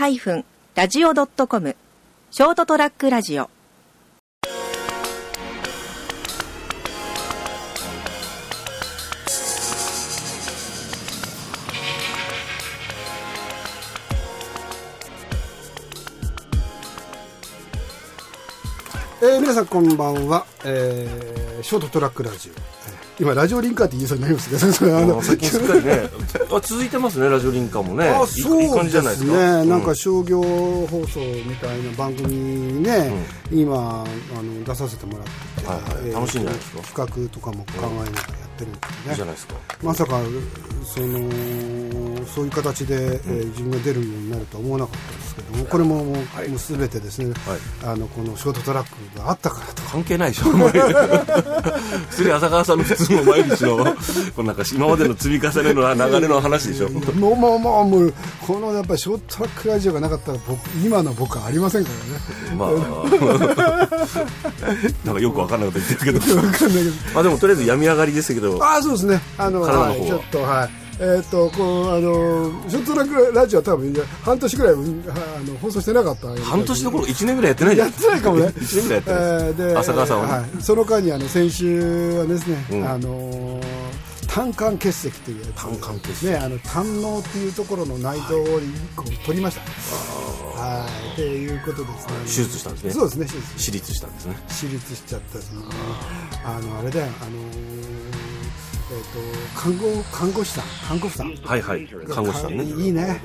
ST-radio.com ショートトラックラジオ。えー、皆さんこんばんは、えー、ショートトラックラジオ、今ラジオリンカーって言いそうになりますけどそれあの最近すっかりね。あ続いてますねラジオリンカーもね。あそういい感じじゃないですか。ね、なんかう商業放送みたいな番組にね、今あの出させてもらってて、はいはい。楽しいんじゃないですか？企画とかも考えながらやってるんですよね。いいじゃないですか。まさかそのそういう形で、えー自分が出るようになるとは思わなかったですけどもこれももう,、もう全てですね、あのこのショートトラックがあったからと関係ないでしょ 普通に浅川さんの普通の毎日のこのなんか今までの積み重ねの流れの話でしょ。もうもうもうもうこのやっぱりショートトラックラジオがなかったら僕今の僕はありませんからね。まあ。なんかよくわかんないこと言ってるけど。まあでもとりあえず病み上がりですけど。ああそうですね。あのちょっとはいえーっとこうあのショートトラックラジオは多分半年ぐらいうんあの放送してなかった半年どころ1年ぐらいやってない。じゃんやってないかもね。1年ぐらいやってないえーで浅川さんはね。はい、その間にあの先週はですね、うん。あのー胆管結石という胆管結石ねあの胆のうっていうところの内臓を1個取りました。はい。っていうことですね。手術したんですね。そうですね手術。私立したんですね。私立しちゃったですね。あのあれだよあのーえー、と看護看護師さん。看護婦さん。はいはい。看護師さんね。いいね。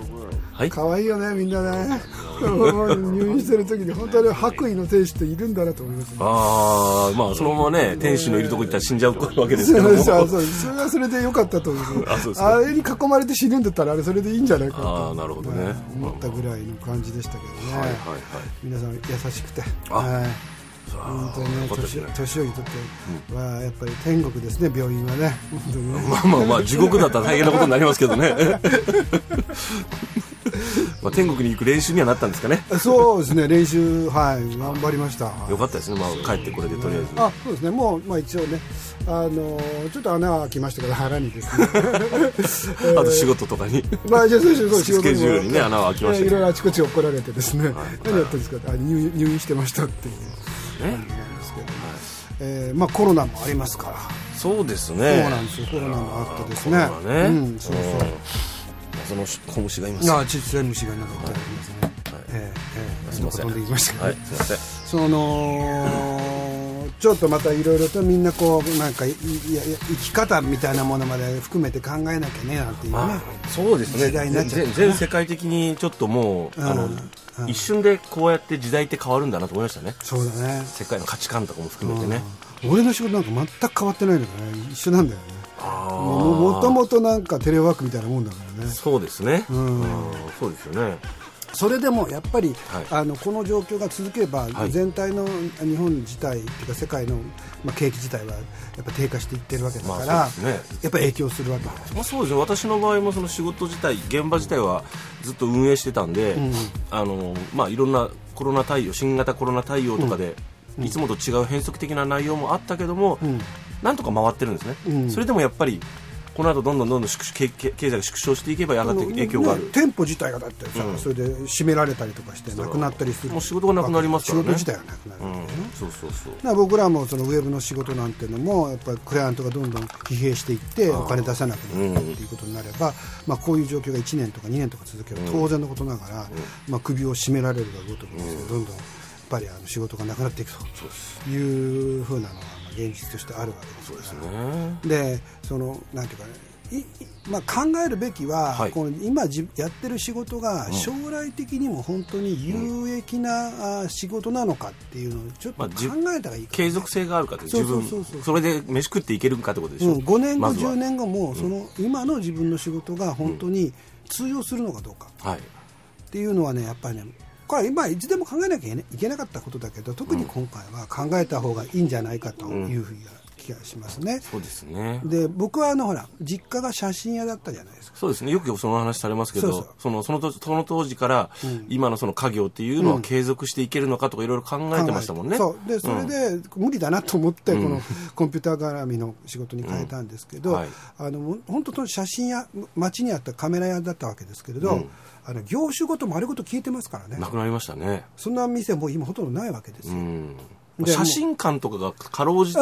はい。可愛いよねみんなね。入院してる時に本当に白衣の天使っているんだなと思いますね。ああまあそのままね天使のいるとこ行ったら死んじゃうわけですけども。そうそうそれはそれで良かったと思いますあそうですか。あれに囲まれて死ぬんだったらあれそれでいいんじゃないかあと。あなるほどね。思ったぐらいの感じでしたけどね、はいはいはい。皆さん優しくて。あはい本当にね年年寄りにとってはやっぱり天国ですね病院はね。まあまあまあ地獄だったら大変なことになりますけどね。まあ天国に行く練習にはなったんですかね。そうですね練習はい頑張りました。よかったですね。まあ帰ってこれでとりあえず。あそうですね。もう、まあ、一応ねあのちょっと穴が開きましたけど腹にですね。あと仕事とかに。まあじゃあそうそう仕事スケジュールにね穴が開きましたけど。いろいろあちこち怒られてですね、はい。何やってるんですか？あ入院入院してましたっていうね。感じなんですけど、えーまあコロナもありますから、そうですそうねなんですよ。コロナもあってですね。ね。うんそうそう。その小虫がいますああちっちゃい虫がいなかったりますね、ええええすいません。飛んでいきましたけど、はいすいません。そのちょっとまたいろいろとみんなこうなんかいいや生き方みたいなものまで含めて考えなきゃねなんていうね、まあ、そうですね。時代になっちゃった全全世界的にちょっともう、あのうん。うん一瞬でこうやって時代って変わるんだなと思いましたね。そうだね。世界の価値観とかも含めてね、うん。俺の仕事なんか全く変わってないんだからね一緒なんだよね。あももともとなんかテレワークみたいなもんだからね。そうですね、ん。うん。そうですよねそれでもやっぱり、はい。あのこの状況が続けば、はい。全体の日本自体っていうか世界の、まあ、景気自体はやっぱ低下していってるわけだから、まあね。やっぱ影響するわけまあ、そうですね私の場合もその仕事自体現場自体はずっと運営してたんで、ん。あのまあ、いろんなコロナ対応新型コロナ対応とかで、いつもと違う変則的な内容もあったけども、ん。なんとか回ってるんですね、うん。それでもやっぱりこの後どんどんどんどん経経済が縮小していけばやがて影響がある、ね店舗自体がだってさ、うん。それで閉められたりとかしてなくなったりする。もう仕事がなくなりますからね。仕事自体がなくなる。うん。そうそうそう。だから僕らもそのウェブの仕事なんていうのもやっぱりクライアントがどんどん疲弊していってお金出さなくなったっていうことになれば、まあ、こういう状況が1年とか2年とか続けば当然のことながら、まあ、首を絞められるがごとくですねどん。どんやっぱりあの仕事がなくなっていくというふうなのがまあ現実としてあるわけです。からね。でそのなんていうかねまあ、考えるべきは、はい。この今じやってる仕事が将来的にも本当に有益な、あ仕事なのかっていうのをちょっと考えたらいいかな継続性があるかっう自分そうそうそう。それで飯食っていけるかってことでしょ、うん、5年後、まずは。10年後もその今の自分の仕事が本当に通用するのかどうか。はい。っていうのはねやっぱりねこれ今いつでも考えなきゃいけなかったことだけど特に今回は考えた方がいいんじゃないかというふうな気気がしますね。そうですね。で僕はあのほら実家が写真屋だったじゃないですか。そうですね。よくその話されますけど、そのその当その当時から、今のその家業っていうのは継続していけるのかとかいろいろ考えてましたもんね。そう。でそれで、無理だなと思ってこのコンピューター絡みの仕事に変えたんですけど、うん。はい。あの本当の写真屋街にあったカメラ屋だったわけですけれど、あの業種ごと丸ごと消えてますからね。なくなりましたね。そんな店もう今ほとんどないわけですよ、写真館とかがかろうじて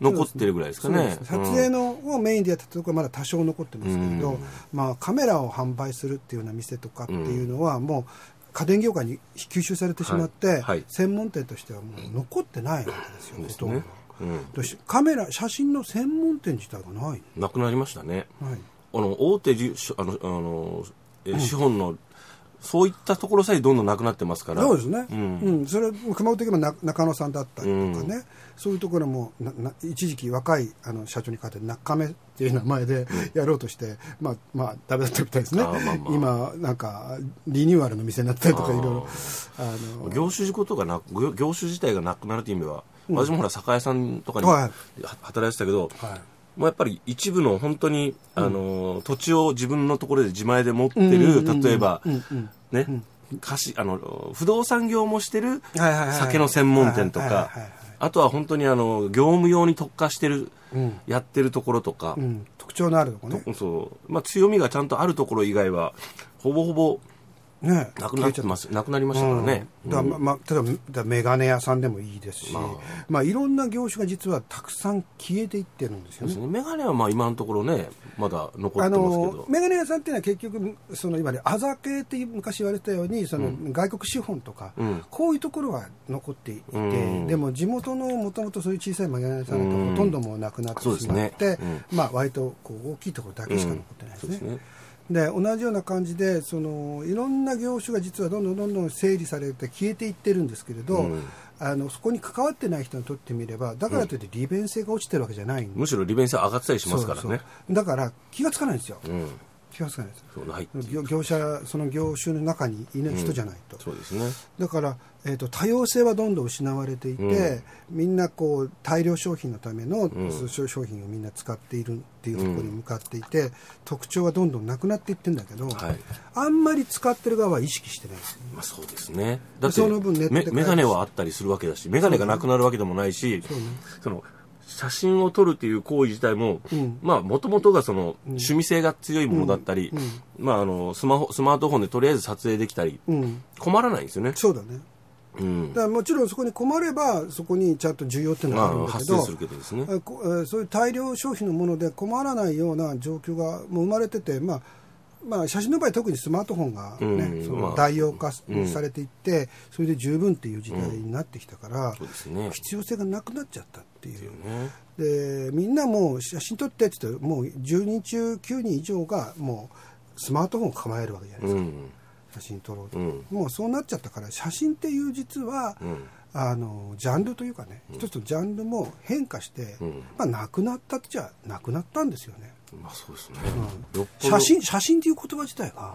残ってるぐらいですかね。そうです撮影のをメインでやってたところはまだ多少残ってますけれど、うん。まあ、カメラを販売するっていうような店とかっていうのはもう家電業界に吸収されてしまって、はい。はい。専門店としてはもう残ってないわけですよ、うんですほとん。どね。うん。でカメラ写真の専門店自体がない、なくなりましたね。はい、あの大手あのあの、え資本の、そういったところさえどんどんなくなってますから。そうですね、ううん。んそれ熊本的にもな中野さんだったりとかね、そういうところもなな一時期若いあの社長に代わって中目っていう名前でやろうとして、まあまあダメだったみたいですね。まあまあ。今なんかリニューアルの店になったりとかいろいろあの。業種事故とかな業業種自体がなくなるという意味では、私もほら酒屋さんとかに働いてたけど、はいもうやっぱり一部の本当に、あの土地を自分のところで自前で持ってる、うん。例えば、ね、貸しあの不動産業もしてる酒の専門店とかあとは本当にあの業務用に特化してる、うん。やってるところとか、うん、特徴のあるとこね。そう。まあ、強みがちゃんとあるところ以外はほぼほぼね。なくなってます。なくなりましたからね、うん。だままあ、例えばメガネ屋さんでもいいですし、ままああいろんな業種が実はたくさん消えていってるんですよね。ね。メガネはまあ今のところねまだ残あってますけのどメガネ屋さんっていうのは結局その今ねあざ系って昔言われたようにその外国資本とか、うん。こういうところは残っていて、うん。でも地元のもともとそういう小さいメガネ屋さんなんかうんほとんどもうなくなってしまって、うん。まあ割とこう大きいところだけしか残ってないですね。ですねで同じような感じでそのいろんな業種が実はどんどんどんどん整理されて消えていってるんですけれど、うん。あのそこに関わってない人にとってみればだからといって利便性が落ちてるわけじゃないんでむしろ利便性上がってたりしますからね。だから気がつかないんですよ、うん気がつかないです。業業者その業種の中にいない人じゃないと、そうですね。だから、えー、と多様性はどんどん失われていて、うん。みんなこう大量商品のための、んそう商商品をみんな使っているっていうところに向かっていて、特徴はどんどんなくなっていってるんだけど、はい。あんまり使ってる側は意識してない。ですまあそうですね。だってその分ネットで買えるし。メメガネはあったりするわけだしメガネがなくなるわけでもないしその写真を撮るっていう行為自体もうん。まあもともとがその趣味性が強いものだったりまああのスマホスマートフォンでとりあえず撮影できたりうん、困らないんですよね。そうだね。うん。だからもちろんそこに困ればそこにちゃんと需要っていうのまがあるんだけどあ発生するけどですね。そういう大量消費のもので困らないような状況がもう生まれてて、まあまあ、写真の場合特にスマートフォンが、ねそのうんまあ代用化さうんれていって、それで十分っていう時代になってきたから、そうですね。必要性がなくなっちゃったっていう。ね。でみんなもう写真撮ってって言ってもう10人中9人以上がもうスマートフォンを構えるわけじゃないですか、うん。写真撮ろうと、うん。もうそうなっちゃったから写真っていう実は、うん。あのジャンルというかね、一つのジャンルも変化して、うん。まあ、なくなったっちゃなくなったんですよね、まあそうですね。うん。写真写真っていう言葉自体が、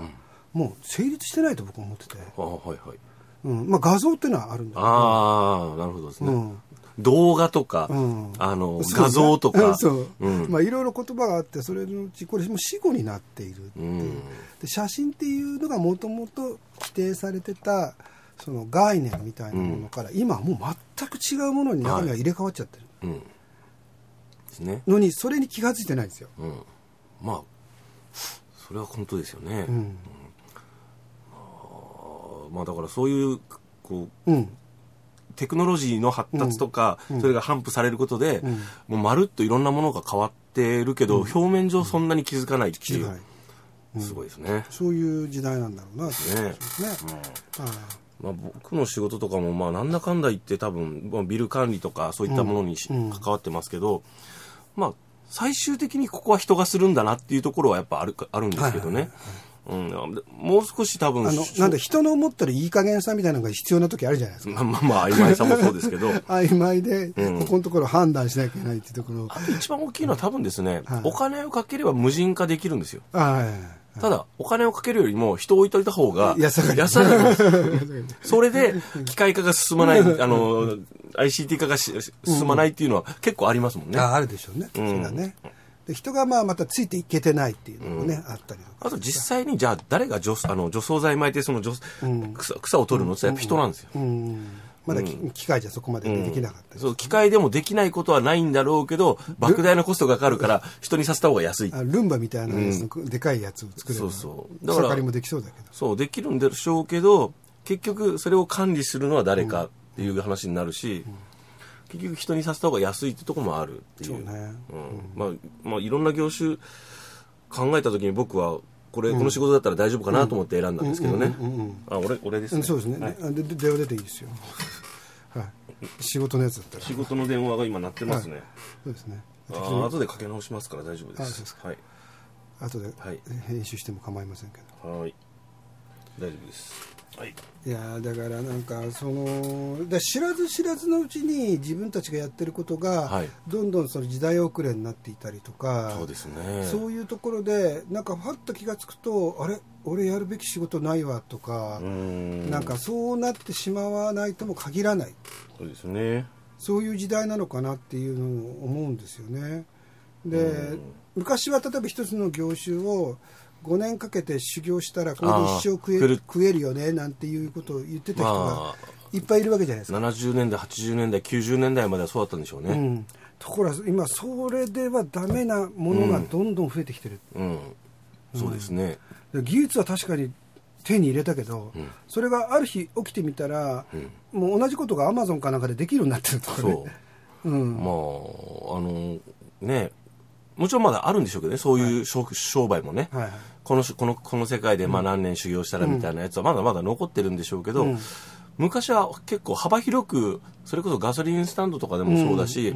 もう成立してないと僕は思ってて、あはいはい。うん。まあ、画像っていうのはあるんだけど。ああなるほどですね、うん。動画とか、うん。あの画像とか。そう、うん。まあいろいろ言葉があってそれのうちこれもう死語になっているっていう、うん。で写真っていうのがもともと規定されてたその概念みたいなものから、今はもう全く違うものに中身が入れ替わっちゃってる。うんですね。のにそれに気が付いてないんですよ、うん。まあそれは本当ですよね、うん。まあだからそういうこううん。テクノロジーの発達とか、それが反布されることで、ん。もうまるっといろんなものが変わってるけど、表面上そんなに気づかないっていう、すごいですね。そういう時代なんだろうなね。ねあまあ、僕の仕事とかもまあなんだかんだ言って多分まあビル管理とかそういったものに関わってますけど、まあ最終的にここは人がするんだなっていうところはやっぱあるかあるんですけどね。うん、でもう少し多分あのしなんだ人の思ってるいい加減さみたいなのが必要な時あるじゃないですか。まあ まあまあ曖昧さもそうですけど。曖昧で、うん。ここのところ判断しなきゃいけないっていうところ。あと一番大きいのは多分ですね、はい。お金をかければ無人化できるんですよ。はいただお金をかけるよりも人を置いといた方が安上がり。安上がり。それで機械化が進まないあの ICT 化がし進まないっていうのは結構ありますもんね、ああるでしょうね、それがね。で人がまあまたついていけてないっていうのもね、あったりあと実際にじゃあ誰が除あの除草剤巻いてその除、草草を取るのってやっぱ人なんですよ、うんまだき、機械じゃそこまでできなかったり、そう機械でもできないことはないんだろうけど莫大なコストがかかるから人にさせた方が安い。あルンバみたいなやつのでかいやつを作れば、そうそう。だから草刈りもできそうだけど。そうできるんでしょうけど結局それを管理するのは誰かっていう話になるし、結局人にさせた方が安いってところもあるっていう。そうね。うん。まあまあいろんな業種考えた時に僕はこれ、この仕事だったら大丈夫かなと思って選んだんですけどね、うんうんうんあ俺俺ですね、うんそうですね、はい。あでで電話出ていいですよ。はい。仕事のやつだったら。仕事の電話が今鳴ってますね、そうですね。あー後でかけ直しますから大丈夫です。ですはい。後ではい。編集しても構いませんけど。はい。大丈夫ですはい。いやーだからなんかそのだ知らず知らずのうちに自分たちがやってることが、はい。どんどんその時代遅れになっていたりとかそうですね。そういうところでなんかファッと気が付くとあれ？俺やるべき仕事ないわとかなんかそうなってしまわないとも限らない。そうですね。そういう時代なのかなっていうのを思うんですよね。でうん。昔は例えば一つの業種を5年かけて修行したらこれで一生食え食える。よねなんていうことを言ってた人がまあいっぱいいるわけじゃないですか。70年代80年代90年代まではそうだったんでしょうね。うん、ところが今それではダメなものがどんどん増えてきてる、うん、そうですね、で技術は確かに手に入れたけど、うん。それがある日起きてみたら、もう同じことがアマゾンかなんかでできるようになってるとかそねう、うん。まああのねもちろんまだあるんでしょうけどねそういう商,、商売もね、はいはい。このしこのこの世界でまあ何年修行したらみたいなやつはまだまだ残ってるんでしょうけど、うん。昔は結構幅広くそれこそガソリンスタンドとかでもそうだし、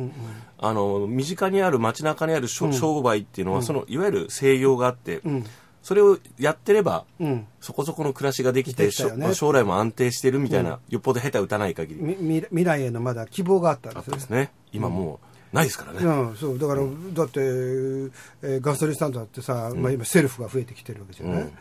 あの身近にある街中にある商売っていうのは、そのいわゆる制御があって、うん。それをやってれば、うん。そこそこの暮らしができてできね。将来も安定してるみたいな、よっぽど下手打たない限り、み未未来へのまだ希望があったんですよたですね。今もうないですからね、うん、そうだから、だって、えーガソリンスタンドだってさ、まあ、今セルフが増えてきてるわけじゃない、うん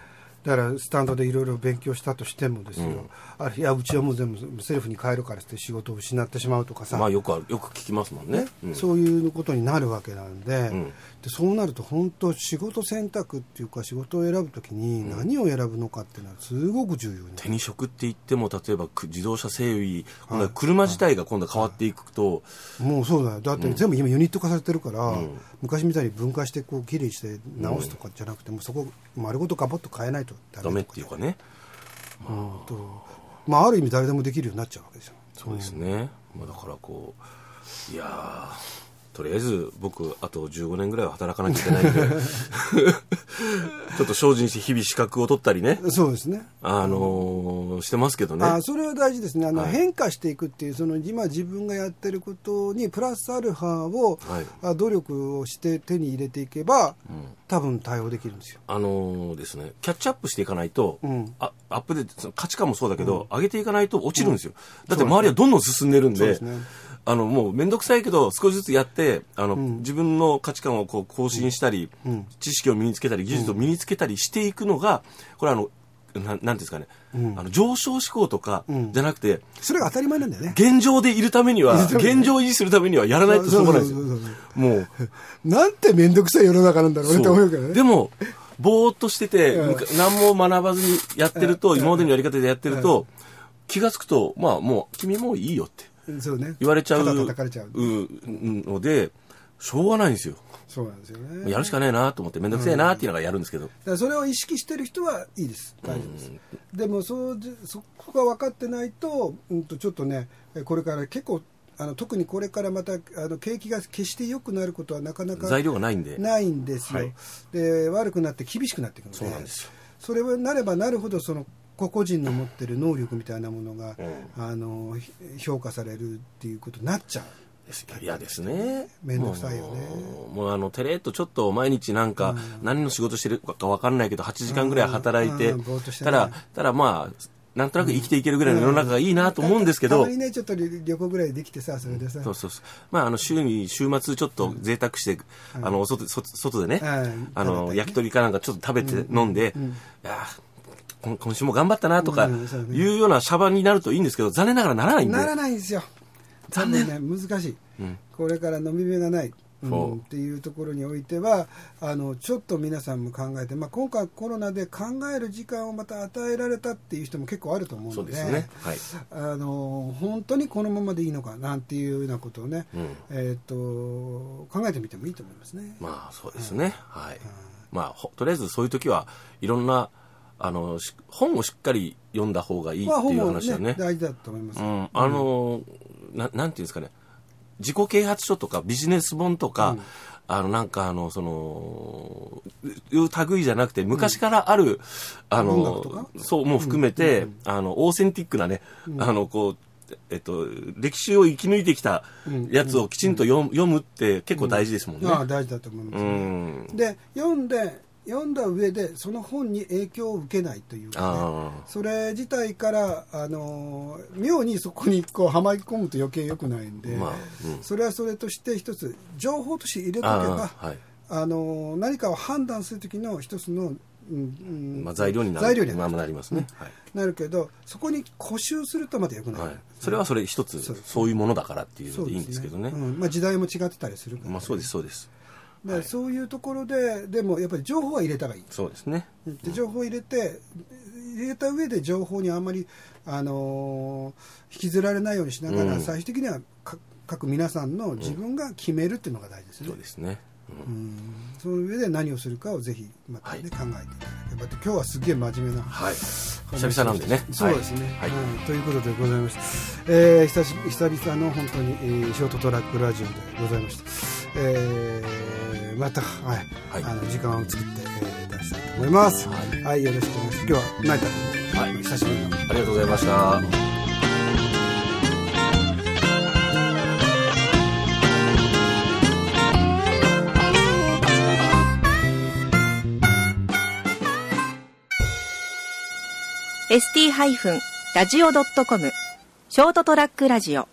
だからスタンドでいろいろ勉強したとしてもですよ、あるいやうちはもう全部セルフに変えるからって仕事を失ってしまうとかさ、まあよくよく聞きますもんね。ねうん。そういうことになるわけなんで,、ん。でそうなると本当仕事選択っていうか仕事を選ぶときに何を選ぶのかっていうのはすごく重要に手に職って言っても例えばく自動車整備、は車自体が今度は変わっていくと、もうそうだよ。だって全部今ユニット化されてるから、昔みたいに分解してこうきれいにして直すとかじゃなくて、もうそこ丸ごとガボッと変えないとダメっていうかね。うん。とまあある意味誰でもできるようになっちゃうわけですよ。そうですね、まあ、だからこういやーとりあえず僕あと15年ぐらいは働かなきゃいけないんで ちょっと精進して日々資格を取ったりね。そうですね。あのーしてますけどね。あそれは大事ですね。あの、はい。変化していくっていうその今自分がやってることにプラスアルファを、はい。あ努力をして手に入れていけば、多分対応できるんですよ。あのーですね。キャッチアップしていかないと、うん。あアップデートその価値観もそうだけど、上げていかないと落ちるんですよ、だって周りはどんどん進んでるんで。そうですねあのもう面倒くさいけど少しずつやってあの、自分の価値観をこう更新したり、ん。知識を身につけたり技術を身につけたりしていくのがこれあのななんていうんですかね、あの上昇志向とかん。じゃなくて、それが当たり前なんだよね。現状でいるためには 現状を維持するためにはやらないとしょうがないですよ。もう。なんて面倒くさい世の中なんだろうねって思うけどね。でも、ぼーっとしてて、何も学ばずにやってると、今までのやり方でやってると、気がつくと、まあもう、君もういいよってそうね。言われちゃう肩叩かれちゃう。うので、しょうがないんですよ。そうなんですよね。やるしかねえなと思って、めんどくせえなっていうのがやるんですけど。だからそれを意識してる人はいいです。大丈夫です、でもそうじそこが分かってないと,、うん、とちょっとねえこれから結構あの特にこれからまたあの景気が決して良くなることはなかなか材料がないんで。ないんですよ、はい。で悪くなって厳しくなっていくのでそうなんですよ。それはなればなるほどその個々人の持ってる能力みたいなものが、あのひ評価されるっていうことになっちゃう嫌ですね。めんどくさいよね。もうあのテレっとちょっと毎日なんか何の仕事してるか分かんないけど8時間ぐらい働いてたらたらまあなんとなく生きていけるぐらいの世の中がいいなと思うんですけど。たまにねちょっと旅行ぐらいできてさそれでさ、そうそうそう。まああの週に週末ちょっと贅沢して、あのお外外外でね、うん。あの焼き鳥かなんかちょっと食べて飲んで、いやー今今週も頑張ったなとかいうようなシャバになるといいんですけど残念ながらならないんで。ならないんですよ。残念。ね。難しい、うん。これから飲み目がない、うん。っていうところにおいてはあのちょっと皆さんも考えて、まあ、今回コロナで考える時間をまた与えられたっていう人も結構あると思うのでそうですね。はい。あの本当にこのままでいいのかなんていうようなことをね、うん。えー、と考えてみてもいいと思いますね。まあそうですね、はい、まあほとりあえずそういう時はいろんなあのし本をしっかり読んだ方がいいっていう話だよね,、大事だと思います。うん、あのななんていうんですかね。自己啓発書とかビジネス本とか、あのなんかあのそのいう類じゃなくて昔からある、あ音の楽とか？そうも含めて、あのオーセンティックなね、あのこうえっと歴史を生き抜いてきたやつをきちんと読,、読むって結構大事ですもんね。ああ大事だと思います、うん。で読んで読んだ上でその本に影響を受けないというかね。あそれ自体からあの妙にそこにこうはまり込むと余計良くないんで、まあうん。それはそれとして一つ情報として入れとけあばあはい。あの何かを判断する時の一つの、うんうんまあ、材料になる。材料になりますね、なるけどそこに固執するとまた良くない、はい。はい、それはそれ一つそう。いうものだからっていうのでいいんですけどね。うん。まあ、時代も違ってたりするから、まあそうですそうですでそういうところででもやっぱり情報は入れた方がいい。そうですね。で情報を入れて入れた上で情報にあんまり、あのー引きずられないようにしながら、うん。最終的にはか各皆さんの自分が決めるっていうのが大事ですね、そうですね、うん。うん。その上で何をするかをぜひまたね、はい。考えていただければ。と今日はすげえ真面目なはい。久々なんでね。そうですね、はい、うん。ということでございました、えー久し久々の本当に、えーショートトラックラジオでございました、えーまた、はい。はい。あの時間を作って、えー出したいと思います。は、はいいよろしくお願いします。今日は成田君、はい。久しぶりの。ありがとうございました。ー ST-radio.com ショートトラックラジオ